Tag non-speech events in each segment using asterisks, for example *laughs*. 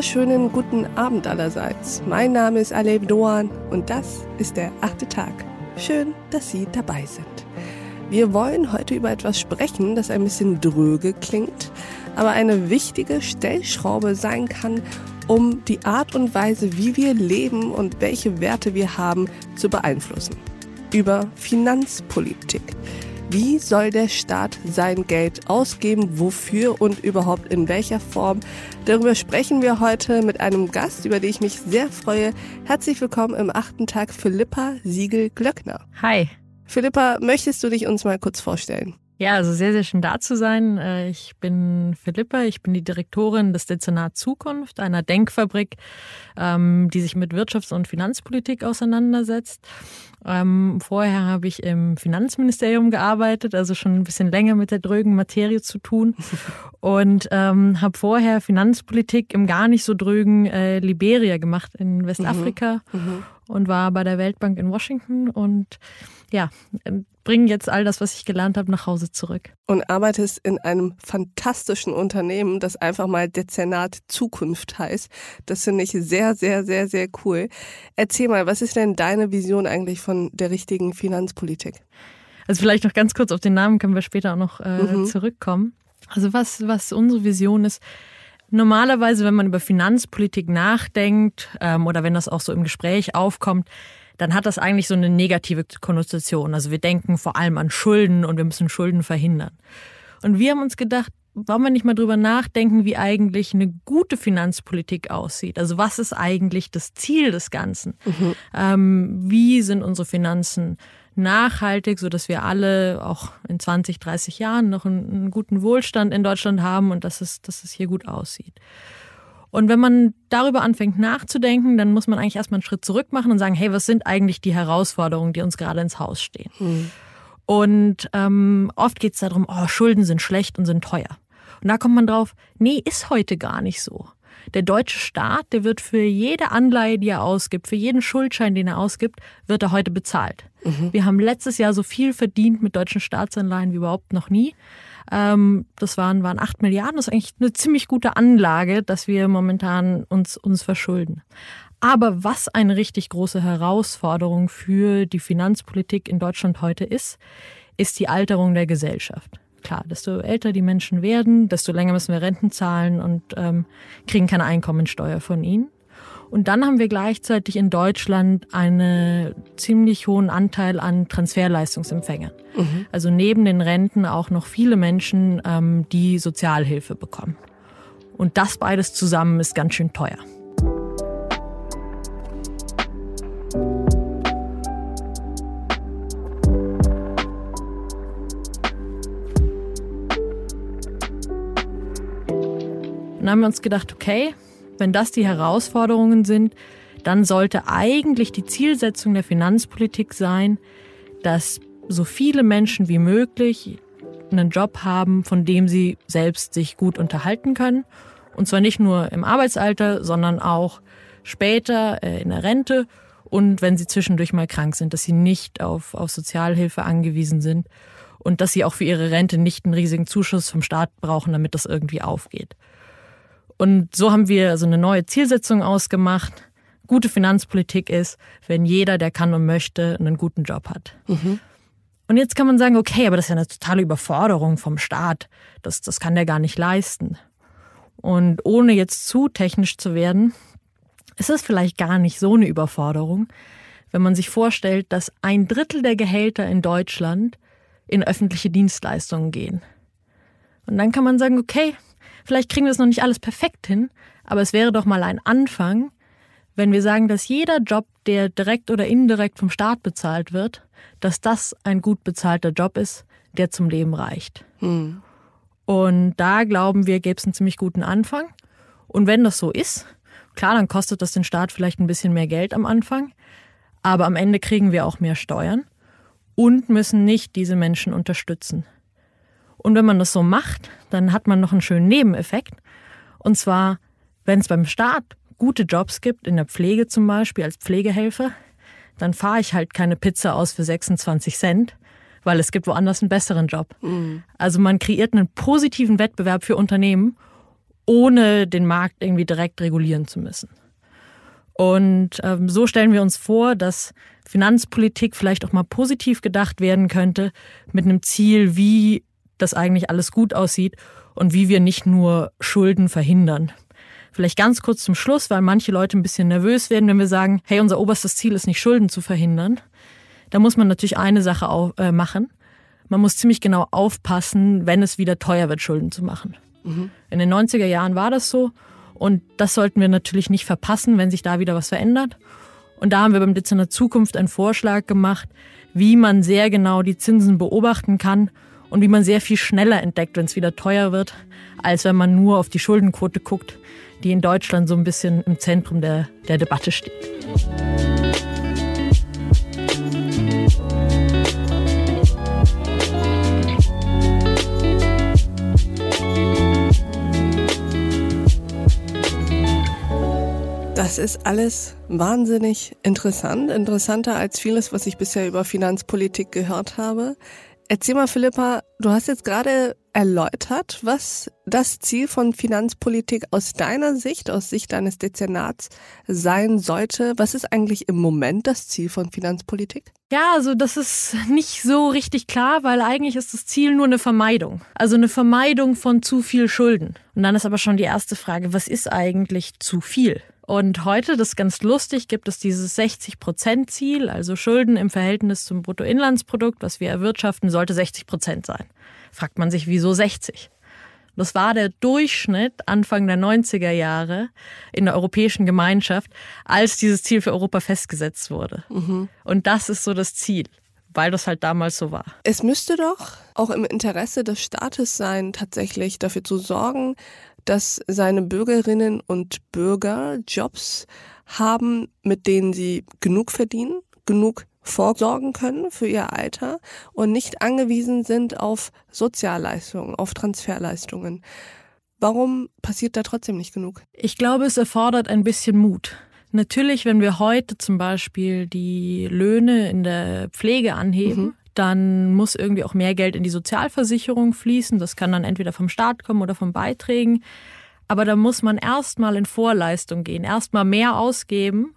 wunderschönen guten Abend allerseits. Mein Name ist Aleb Doan und das ist der achte Tag. Schön, dass Sie dabei sind. Wir wollen heute über etwas sprechen, das ein bisschen dröge klingt, aber eine wichtige Stellschraube sein kann, um die Art und Weise, wie wir leben und welche Werte wir haben, zu beeinflussen. Über Finanzpolitik. Wie soll der Staat sein Geld ausgeben, wofür und überhaupt in welcher Form? Darüber sprechen wir heute mit einem Gast, über den ich mich sehr freue. Herzlich willkommen im achten Tag Philippa Siegel-Glöckner. Hi. Philippa, möchtest du dich uns mal kurz vorstellen? Ja, also sehr, sehr schön da zu sein. Äh, ich bin Philippa, ich bin die Direktorin des Dezernat Zukunft, einer Denkfabrik, ähm, die sich mit Wirtschafts- und Finanzpolitik auseinandersetzt. Ähm, vorher habe ich im Finanzministerium gearbeitet, also schon ein bisschen länger mit der drögen Materie zu tun. *laughs* Und ähm, habe vorher Finanzpolitik im gar nicht so drögen äh, Liberia gemacht in Westafrika mhm. Mhm. und war bei der Weltbank in Washington und ja, bringe jetzt all das, was ich gelernt habe, nach Hause zurück. Und arbeitest in einem fantastischen Unternehmen, das einfach mal Dezernat Zukunft heißt. Das finde ich sehr, sehr, sehr, sehr cool. Erzähl mal, was ist denn deine Vision eigentlich von der richtigen Finanzpolitik? Also vielleicht noch ganz kurz auf den Namen können wir später auch noch äh, mhm. zurückkommen. Also was, was unsere Vision ist, normalerweise, wenn man über Finanzpolitik nachdenkt ähm, oder wenn das auch so im Gespräch aufkommt, dann hat das eigentlich so eine negative Konnotation. Also wir denken vor allem an Schulden und wir müssen Schulden verhindern. Und wir haben uns gedacht, wollen wir nicht mal drüber nachdenken, wie eigentlich eine gute Finanzpolitik aussieht? Also was ist eigentlich das Ziel des Ganzen? Mhm. Ähm, wie sind unsere Finanzen nachhaltig, sodass wir alle auch in 20, 30 Jahren noch einen, einen guten Wohlstand in Deutschland haben und dass es, dass es hier gut aussieht? Und wenn man darüber anfängt nachzudenken, dann muss man eigentlich erstmal einen Schritt zurück machen und sagen, hey, was sind eigentlich die Herausforderungen, die uns gerade ins Haus stehen? Mhm. Und ähm, oft geht es darum, oh, Schulden sind schlecht und sind teuer. Und da kommt man drauf, nee, ist heute gar nicht so. Der deutsche Staat, der wird für jede Anleihe, die er ausgibt, für jeden Schuldschein, den er ausgibt, wird er heute bezahlt. Mhm. Wir haben letztes Jahr so viel verdient mit deutschen Staatsanleihen wie überhaupt noch nie. Ähm, das waren, waren 8 Milliarden. Das ist eigentlich eine ziemlich gute Anlage, dass wir momentan uns, uns verschulden. Aber was eine richtig große Herausforderung für die Finanzpolitik in Deutschland heute ist, ist die Alterung der Gesellschaft. Klar, desto älter die Menschen werden, desto länger müssen wir Renten zahlen und ähm, kriegen keine Einkommensteuer von ihnen. Und dann haben wir gleichzeitig in Deutschland einen ziemlich hohen Anteil an Transferleistungsempfängern. Mhm. Also neben den Renten auch noch viele Menschen, ähm, die Sozialhilfe bekommen. Und das beides zusammen ist ganz schön teuer. Und dann haben wir uns gedacht, okay, wenn das die Herausforderungen sind, dann sollte eigentlich die Zielsetzung der Finanzpolitik sein, dass so viele Menschen wie möglich einen Job haben, von dem sie selbst sich gut unterhalten können. Und zwar nicht nur im Arbeitsalter, sondern auch später äh, in der Rente und wenn sie zwischendurch mal krank sind, dass sie nicht auf, auf Sozialhilfe angewiesen sind und dass sie auch für ihre Rente nicht einen riesigen Zuschuss vom Staat brauchen, damit das irgendwie aufgeht. Und so haben wir so eine neue Zielsetzung ausgemacht. Gute Finanzpolitik ist, wenn jeder, der kann und möchte, einen guten Job hat. Mhm. Und jetzt kann man sagen, okay, aber das ist ja eine totale Überforderung vom Staat. Das, das kann der gar nicht leisten. Und ohne jetzt zu technisch zu werden, ist es vielleicht gar nicht so eine Überforderung, wenn man sich vorstellt, dass ein Drittel der Gehälter in Deutschland in öffentliche Dienstleistungen gehen. Und dann kann man sagen, okay, Vielleicht kriegen wir es noch nicht alles perfekt hin, aber es wäre doch mal ein Anfang, wenn wir sagen, dass jeder Job, der direkt oder indirekt vom Staat bezahlt wird, dass das ein gut bezahlter Job ist, der zum Leben reicht. Hm. Und da glauben wir, gäbe es einen ziemlich guten Anfang. Und wenn das so ist, klar, dann kostet das den Staat vielleicht ein bisschen mehr Geld am Anfang, aber am Ende kriegen wir auch mehr Steuern und müssen nicht diese Menschen unterstützen. Und wenn man das so macht, dann hat man noch einen schönen Nebeneffekt. Und zwar, wenn es beim Staat gute Jobs gibt, in der Pflege zum Beispiel als Pflegehelfer, dann fahre ich halt keine Pizza aus für 26 Cent, weil es gibt woanders einen besseren Job. Mhm. Also man kreiert einen positiven Wettbewerb für Unternehmen ohne den Markt irgendwie direkt regulieren zu müssen. Und ähm, so stellen wir uns vor, dass Finanzpolitik vielleicht auch mal positiv gedacht werden könnte, mit einem Ziel, wie das eigentlich alles gut aussieht und wie wir nicht nur Schulden verhindern. Vielleicht ganz kurz zum Schluss, weil manche Leute ein bisschen nervös werden, wenn wir sagen, hey, unser oberstes Ziel ist nicht Schulden zu verhindern. Da muss man natürlich eine Sache auch, äh, machen. Man muss ziemlich genau aufpassen, wenn es wieder teuer wird, Schulden zu machen. Mhm. In den 90er Jahren war das so und das sollten wir natürlich nicht verpassen, wenn sich da wieder was verändert. Und da haben wir beim Dezernat Zukunft einen Vorschlag gemacht, wie man sehr genau die Zinsen beobachten kann und wie man sehr viel schneller entdeckt, wenn es wieder teuer wird, als wenn man nur auf die Schuldenquote guckt, die in Deutschland so ein bisschen im Zentrum der, der Debatte steht. Das ist alles wahnsinnig interessant, interessanter als vieles, was ich bisher über Finanzpolitik gehört habe. Erzähl mal, Philippa, du hast jetzt gerade erläutert, was das Ziel von Finanzpolitik aus deiner Sicht, aus Sicht deines Dezernats sein sollte. Was ist eigentlich im Moment das Ziel von Finanzpolitik? Ja, also das ist nicht so richtig klar, weil eigentlich ist das Ziel nur eine Vermeidung. Also eine Vermeidung von zu viel Schulden. Und dann ist aber schon die erste Frage, was ist eigentlich zu viel? Und heute, das ist ganz lustig, gibt es dieses 60-Prozent-Ziel, also Schulden im Verhältnis zum Bruttoinlandsprodukt, was wir erwirtschaften, sollte 60 Prozent sein. Fragt man sich, wieso 60? Das war der Durchschnitt Anfang der 90er Jahre in der Europäischen Gemeinschaft, als dieses Ziel für Europa festgesetzt wurde. Mhm. Und das ist so das Ziel weil das halt damals so war. Es müsste doch auch im Interesse des Staates sein, tatsächlich dafür zu sorgen, dass seine Bürgerinnen und Bürger Jobs haben, mit denen sie genug verdienen, genug vorsorgen können für ihr Alter und nicht angewiesen sind auf Sozialleistungen, auf Transferleistungen. Warum passiert da trotzdem nicht genug? Ich glaube, es erfordert ein bisschen Mut. Natürlich, wenn wir heute zum Beispiel die Löhne in der Pflege anheben, mhm dann muss irgendwie auch mehr Geld in die Sozialversicherung fließen. Das kann dann entweder vom Staat kommen oder von Beiträgen. Aber da muss man erstmal in Vorleistung gehen, erstmal mehr ausgeben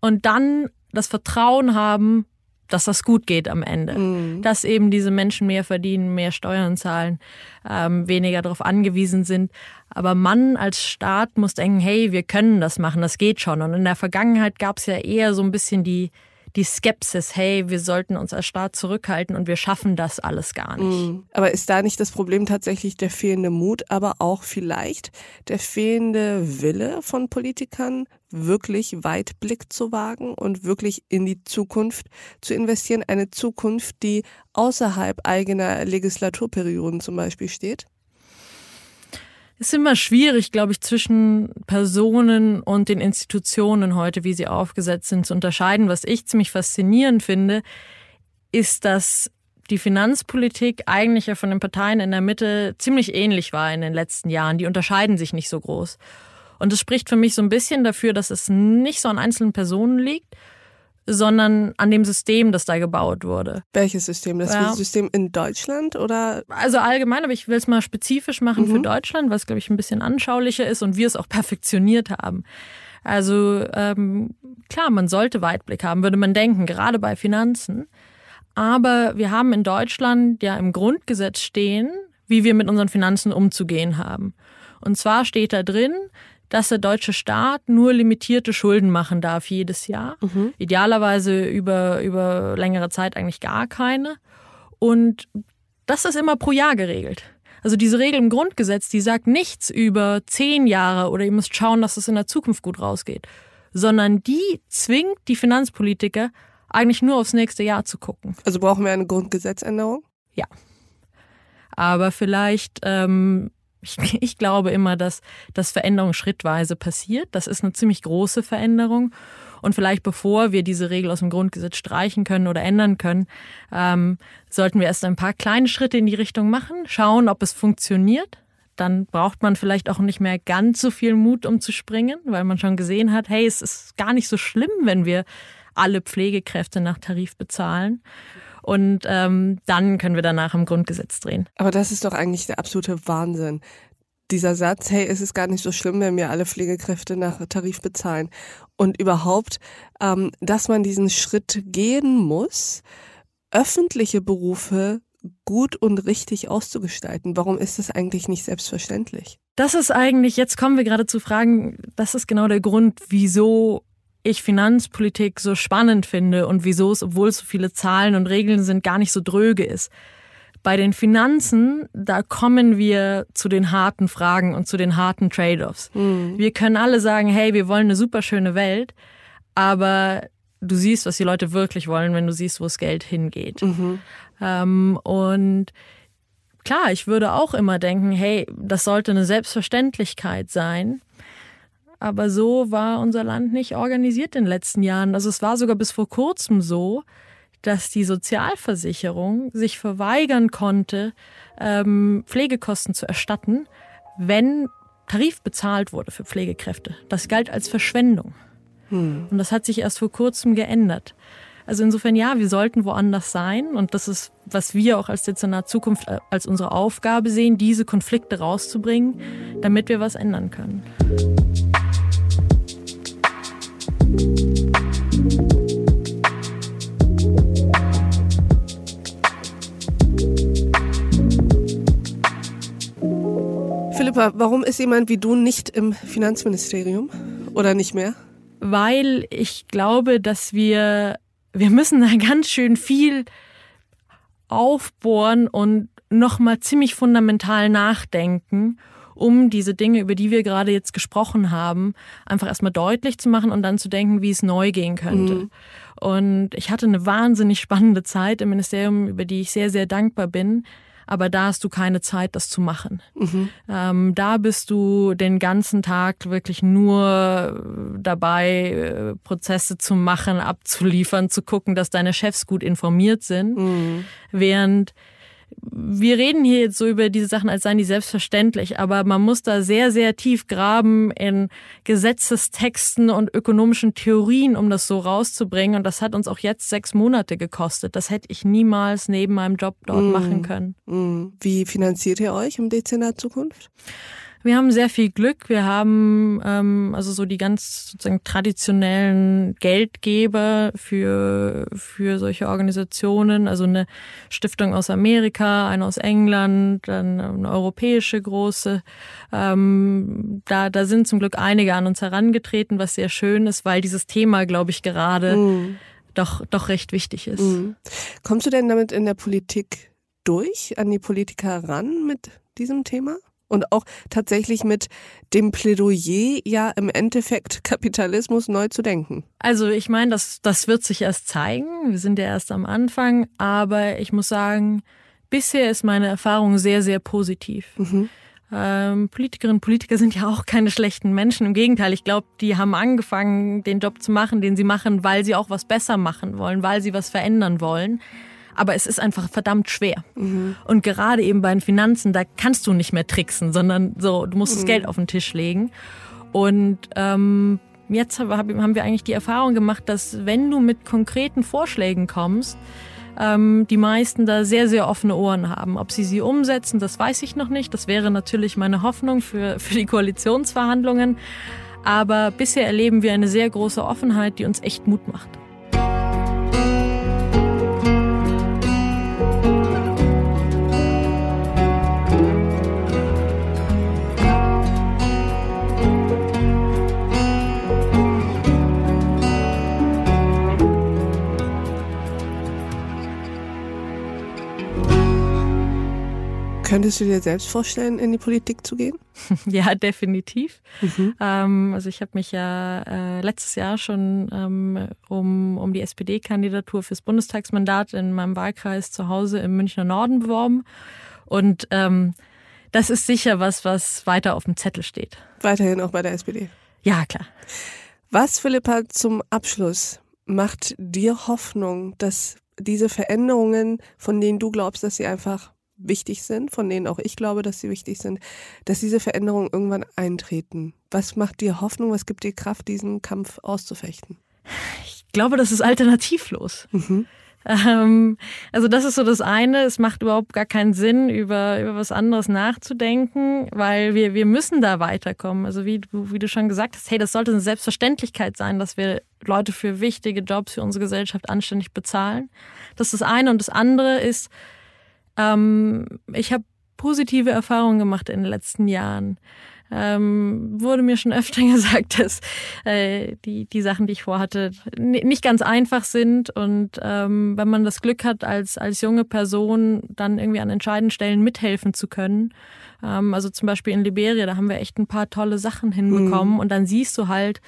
und dann das Vertrauen haben, dass das gut geht am Ende. Mhm. Dass eben diese Menschen mehr verdienen, mehr Steuern zahlen, ähm, weniger darauf angewiesen sind. Aber man als Staat muss denken, hey, wir können das machen, das geht schon. Und in der Vergangenheit gab es ja eher so ein bisschen die, die Skepsis, hey, wir sollten uns als Staat zurückhalten und wir schaffen das alles gar nicht. Mhm. Aber ist da nicht das Problem tatsächlich der fehlende Mut, aber auch vielleicht der fehlende Wille von Politikern, wirklich Weitblick zu wagen und wirklich in die Zukunft zu investieren? Eine Zukunft, die außerhalb eigener Legislaturperioden zum Beispiel steht? Ist immer schwierig, glaube ich, zwischen Personen und den Institutionen heute, wie sie aufgesetzt sind, zu unterscheiden. Was ich ziemlich faszinierend finde, ist, dass die Finanzpolitik eigentlich ja von den Parteien in der Mitte ziemlich ähnlich war in den letzten Jahren. Die unterscheiden sich nicht so groß. Und es spricht für mich so ein bisschen dafür, dass es nicht so an einzelnen Personen liegt, sondern an dem System, das da gebaut wurde. Welches System? Das ja. System in Deutschland oder? Also allgemein, aber ich will es mal spezifisch machen mhm. für Deutschland, was glaube ich ein bisschen anschaulicher ist und wir es auch perfektioniert haben. Also ähm, klar, man sollte Weitblick haben, würde man denken, gerade bei Finanzen. Aber wir haben in Deutschland ja im Grundgesetz stehen, wie wir mit unseren Finanzen umzugehen haben. Und zwar steht da drin, dass der deutsche Staat nur limitierte Schulden machen darf jedes Jahr. Mhm. Idealerweise über, über längere Zeit eigentlich gar keine. Und das ist immer pro Jahr geregelt. Also diese Regel im Grundgesetz, die sagt nichts über zehn Jahre oder ihr müsst schauen, dass es in der Zukunft gut rausgeht, sondern die zwingt die Finanzpolitiker eigentlich nur aufs nächste Jahr zu gucken. Also brauchen wir eine Grundgesetzänderung? Ja. Aber vielleicht ähm, ich, *laughs* ich glaube immer, dass, dass Veränderung schrittweise passiert. Das ist eine ziemlich große Veränderung. Und vielleicht bevor wir diese Regel aus dem Grundgesetz streichen können oder ändern können, ähm, sollten wir erst ein paar kleine Schritte in die Richtung machen, schauen, ob es funktioniert. Dann braucht man vielleicht auch nicht mehr ganz so viel Mut, um zu springen, weil man schon gesehen hat, hey, es ist gar nicht so schlimm, wenn wir alle Pflegekräfte nach Tarif bezahlen und ähm, dann können wir danach im Grundgesetz drehen. Aber das ist doch eigentlich der absolute Wahnsinn. dieser Satz, hey, es ist gar nicht so schlimm, wenn wir alle Pflegekräfte nach Tarif bezahlen. Und überhaupt, ähm, dass man diesen Schritt gehen muss, öffentliche Berufe gut und richtig auszugestalten. Warum ist das eigentlich nicht selbstverständlich? Das ist eigentlich, jetzt kommen wir gerade zu Fragen, das ist genau der Grund, wieso ich Finanzpolitik so spannend finde und wieso es, obwohl es so viele Zahlen und Regeln sind, gar nicht so dröge ist. Bei den Finanzen, da kommen wir zu den harten Fragen und zu den harten Trade-offs. Mhm. Wir können alle sagen, hey, wir wollen eine super schöne Welt, aber du siehst, was die Leute wirklich wollen, wenn du siehst, wo das Geld hingeht. Mhm. Ähm, und klar, ich würde auch immer denken, hey, das sollte eine Selbstverständlichkeit sein. Aber so war unser Land nicht organisiert in den letzten Jahren. Also es war sogar bis vor kurzem so, dass die Sozialversicherung sich verweigern konnte, ähm, Pflegekosten zu erstatten, wenn Tarif bezahlt wurde für Pflegekräfte. Das galt als Verschwendung. Hm. Und das hat sich erst vor kurzem geändert. Also insofern ja, wir sollten woanders sein und das ist, was wir auch als Dezernat Zukunft äh, als unsere Aufgabe sehen, diese Konflikte rauszubringen, damit wir was ändern können. Philippa, warum ist jemand wie du nicht im Finanzministerium oder nicht mehr? Weil ich glaube, dass wir wir müssen da ganz schön viel aufbohren und nochmal ziemlich fundamental nachdenken, um diese Dinge, über die wir gerade jetzt gesprochen haben, einfach erstmal deutlich zu machen und dann zu denken, wie es neu gehen könnte. Mhm. Und ich hatte eine wahnsinnig spannende Zeit im Ministerium, über die ich sehr, sehr dankbar bin aber da hast du keine Zeit, das zu machen. Mhm. Ähm, da bist du den ganzen Tag wirklich nur dabei, äh, Prozesse zu machen, abzuliefern, zu gucken, dass deine Chefs gut informiert sind, mhm. während wir reden hier jetzt so über diese Sachen, als seien die selbstverständlich, aber man muss da sehr, sehr tief graben in Gesetzestexten und ökonomischen Theorien, um das so rauszubringen. Und das hat uns auch jetzt sechs Monate gekostet. Das hätte ich niemals neben meinem Job dort mm. machen können. Mm. Wie finanziert ihr euch im Dezernat Zukunft? Wir haben sehr viel Glück. Wir haben ähm, also so die ganz sozusagen traditionellen Geldgeber für für solche Organisationen, also eine Stiftung aus Amerika, eine aus England, dann eine europäische große. Ähm, da da sind zum Glück einige an uns herangetreten, was sehr schön ist, weil dieses Thema, glaube ich, gerade mm. doch doch recht wichtig ist. Mm. Kommst du denn damit in der Politik durch, an die Politiker ran mit diesem Thema? Und auch tatsächlich mit dem Plädoyer, ja im Endeffekt Kapitalismus neu zu denken. Also ich meine, das, das wird sich erst zeigen. Wir sind ja erst am Anfang, aber ich muss sagen, bisher ist meine Erfahrung sehr, sehr positiv. Mhm. Ähm, Politikerinnen und Politiker sind ja auch keine schlechten Menschen. Im Gegenteil, ich glaube, die haben angefangen, den Job zu machen, den sie machen, weil sie auch was besser machen wollen, weil sie was verändern wollen aber es ist einfach verdammt schwer. Mhm. Und gerade eben bei den Finanzen, da kannst du nicht mehr tricksen, sondern so, du musst mhm. das Geld auf den Tisch legen. Und ähm, jetzt haben wir eigentlich die Erfahrung gemacht, dass wenn du mit konkreten Vorschlägen kommst, ähm, die meisten da sehr, sehr offene Ohren haben. Ob sie sie umsetzen, das weiß ich noch nicht. Das wäre natürlich meine Hoffnung für, für die Koalitionsverhandlungen. Aber bisher erleben wir eine sehr große Offenheit, die uns echt Mut macht. Könntest du dir selbst vorstellen, in die Politik zu gehen? *laughs* Ja, definitiv. Mhm. Ähm, also ich habe mich ja äh, letztes Jahr schon ähm, um, um die SPD-Kandidatur fürs Bundestagsmandat in meinem Wahlkreis zu Hause im Münchner Norden beworben. Und ähm, das ist sicher was, was weiter auf dem Zettel steht. Weiterhin auch bei der SPD? Ja, klar. Was, Philippa, zum Abschluss macht dir Hoffnung, dass diese Veränderungen, von denen du glaubst, dass sie einfach wichtig sind, von denen auch ich glaube, dass sie wichtig sind, dass diese Veränderungen irgendwann eintreten. Was macht dir Hoffnung, was gibt dir Kraft, diesen Kampf auszufechten? Ich glaube, das ist alternativlos. Mhm. Ähm, also das ist so das eine. Es macht überhaupt gar keinen Sinn, über, über was anderes nachzudenken, weil wir, wir müssen da weiterkommen. Also wie du, wie du schon gesagt hast, hey, das sollte eine Selbstverständlichkeit sein, dass wir Leute für wichtige Jobs für unsere Gesellschaft anständig bezahlen. Das ist das eine. Und das andere ist, ähm, ich habe positive Erfahrungen gemacht in den letzten Jahren ähm, wurde mir schon öfter *laughs* gesagt, dass äh, die, die Sachen, die ich vorhatte, nicht ganz einfach sind. Und ähm, wenn man das Glück hat, als, als junge Person dann irgendwie an entscheidenden Stellen mithelfen zu können, ähm, also zum Beispiel in Liberia, da haben wir echt ein paar tolle Sachen hinbekommen. Mhm. Und dann siehst du halt,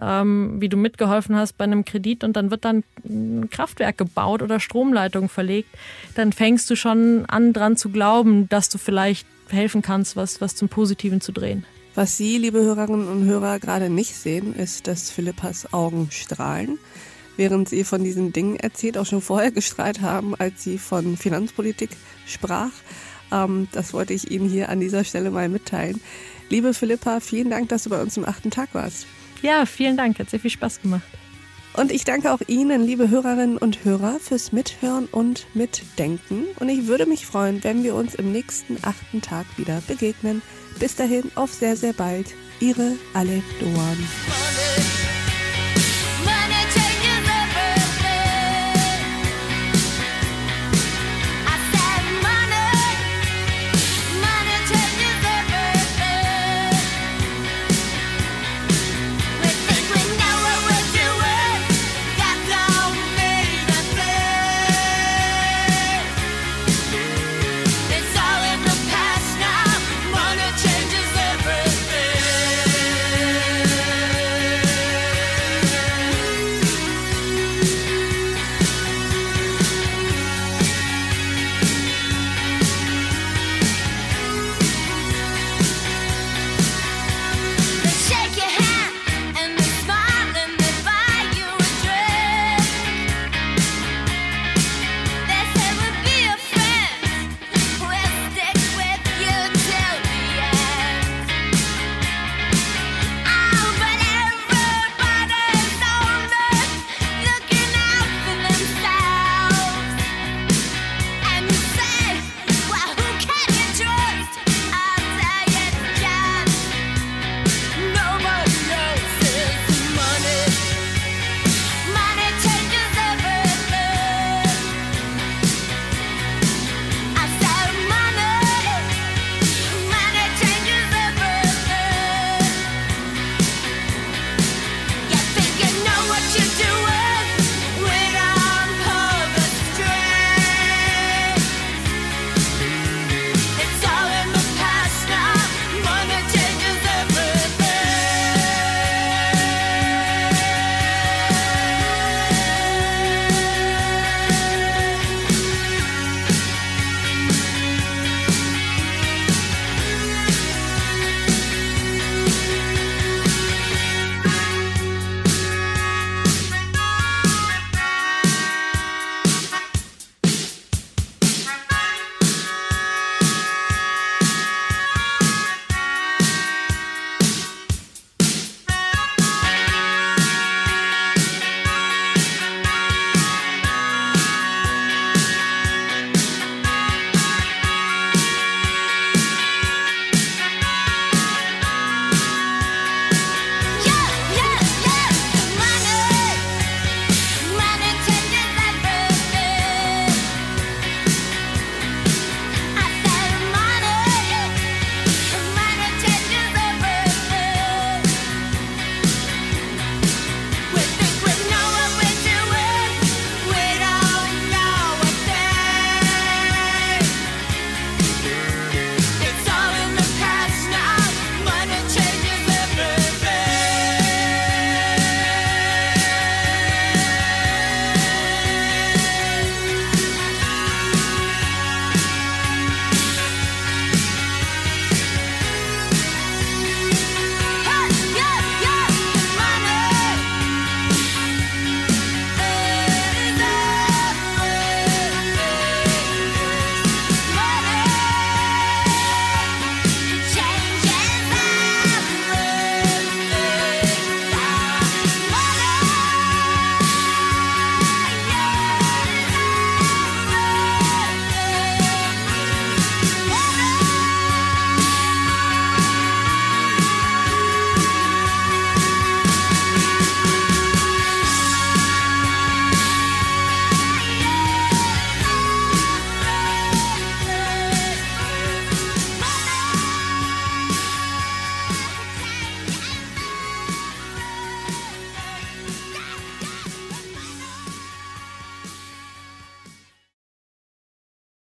ähm, wie du mitgeholfen hast bei einem Kredit und dann wird dann ein Kraftwerk gebaut oder Stromleitung verlegt. Dann fängst du schon an, dran zu glauben, dass du vielleicht helfen kannst, was, was zum Positiven zu drehen. Was Sie, liebe Hörerinnen und Hörer, gerade nicht sehen, ist, dass Philippas Augen strahlen, während sie von diesen Dingen erzählt, auch schon vorher gestrahlt haben, als sie von Finanzpolitik sprach. Ähm, das wollte ich Ihnen hier an dieser Stelle mal mitteilen. Liebe Philippa, vielen Dank, dass du bei uns im achten Tag warst. Ja, vielen Dank, hat sehr viel Spaß gemacht. Und ich danke auch Ihnen, liebe Hörerinnen und Hörer, fürs Mithören und Mitdenken. Und ich würde mich freuen, wenn wir uns im nächsten achten Tag wieder begegnen. Bis dahin, auf sehr, sehr bald. Ihre Alep Doan.